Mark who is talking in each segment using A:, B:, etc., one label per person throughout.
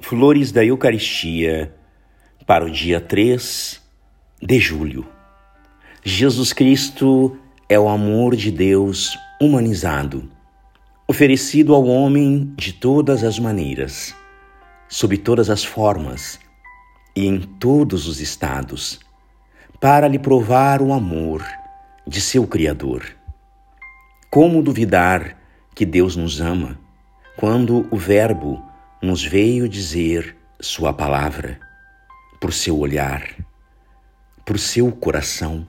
A: Flores da Eucaristia para o dia 3 de julho. Jesus Cristo é o amor de Deus humanizado, oferecido ao homem de todas as maneiras, sob todas as formas e em todos os estados, para lhe provar o amor de seu Criador. Como duvidar que Deus nos ama quando o Verbo nos veio dizer Sua palavra, por seu olhar, por seu coração,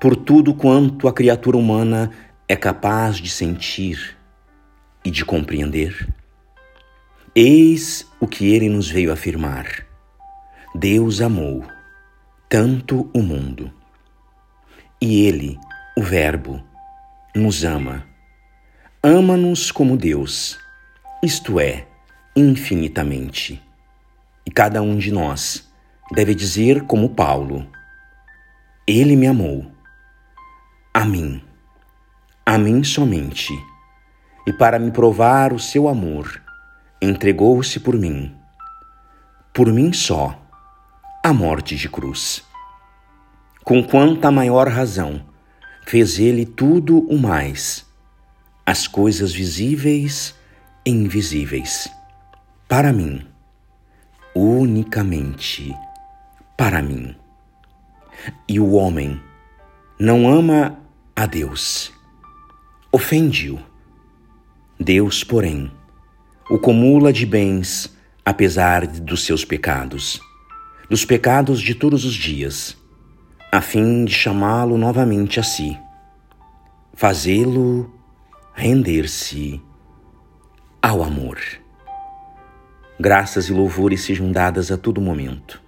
A: por tudo quanto a criatura humana é capaz de sentir e de compreender? Eis o que ele nos veio afirmar. Deus amou tanto o mundo. E ele, o Verbo, nos ama. Ama-nos como Deus, isto é, infinitamente. E cada um de nós deve dizer como Paulo: Ele me amou. A mim. A mim somente. E para me provar o seu amor, entregou-se por mim. Por mim só, a morte de cruz. Com quanta maior razão fez ele tudo o mais, as coisas visíveis e invisíveis para mim, unicamente para mim. E o homem não ama a Deus, ofende-o. Deus, porém, o comula de bens apesar dos seus pecados, dos pecados de todos os dias, a fim de chamá-lo novamente a si, fazê-lo render-se ao amor. Graças e louvores sejam dadas a todo momento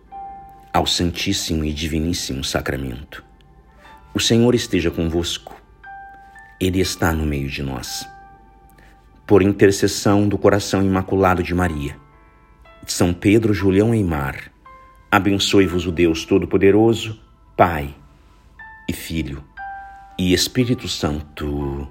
A: ao Santíssimo e Diviníssimo Sacramento. O Senhor esteja convosco, Ele está no meio de nós. Por intercessão do coração imaculado de Maria, de São Pedro Julião Eimar, abençoe-vos o Deus Todo-Poderoso, Pai e Filho e Espírito Santo.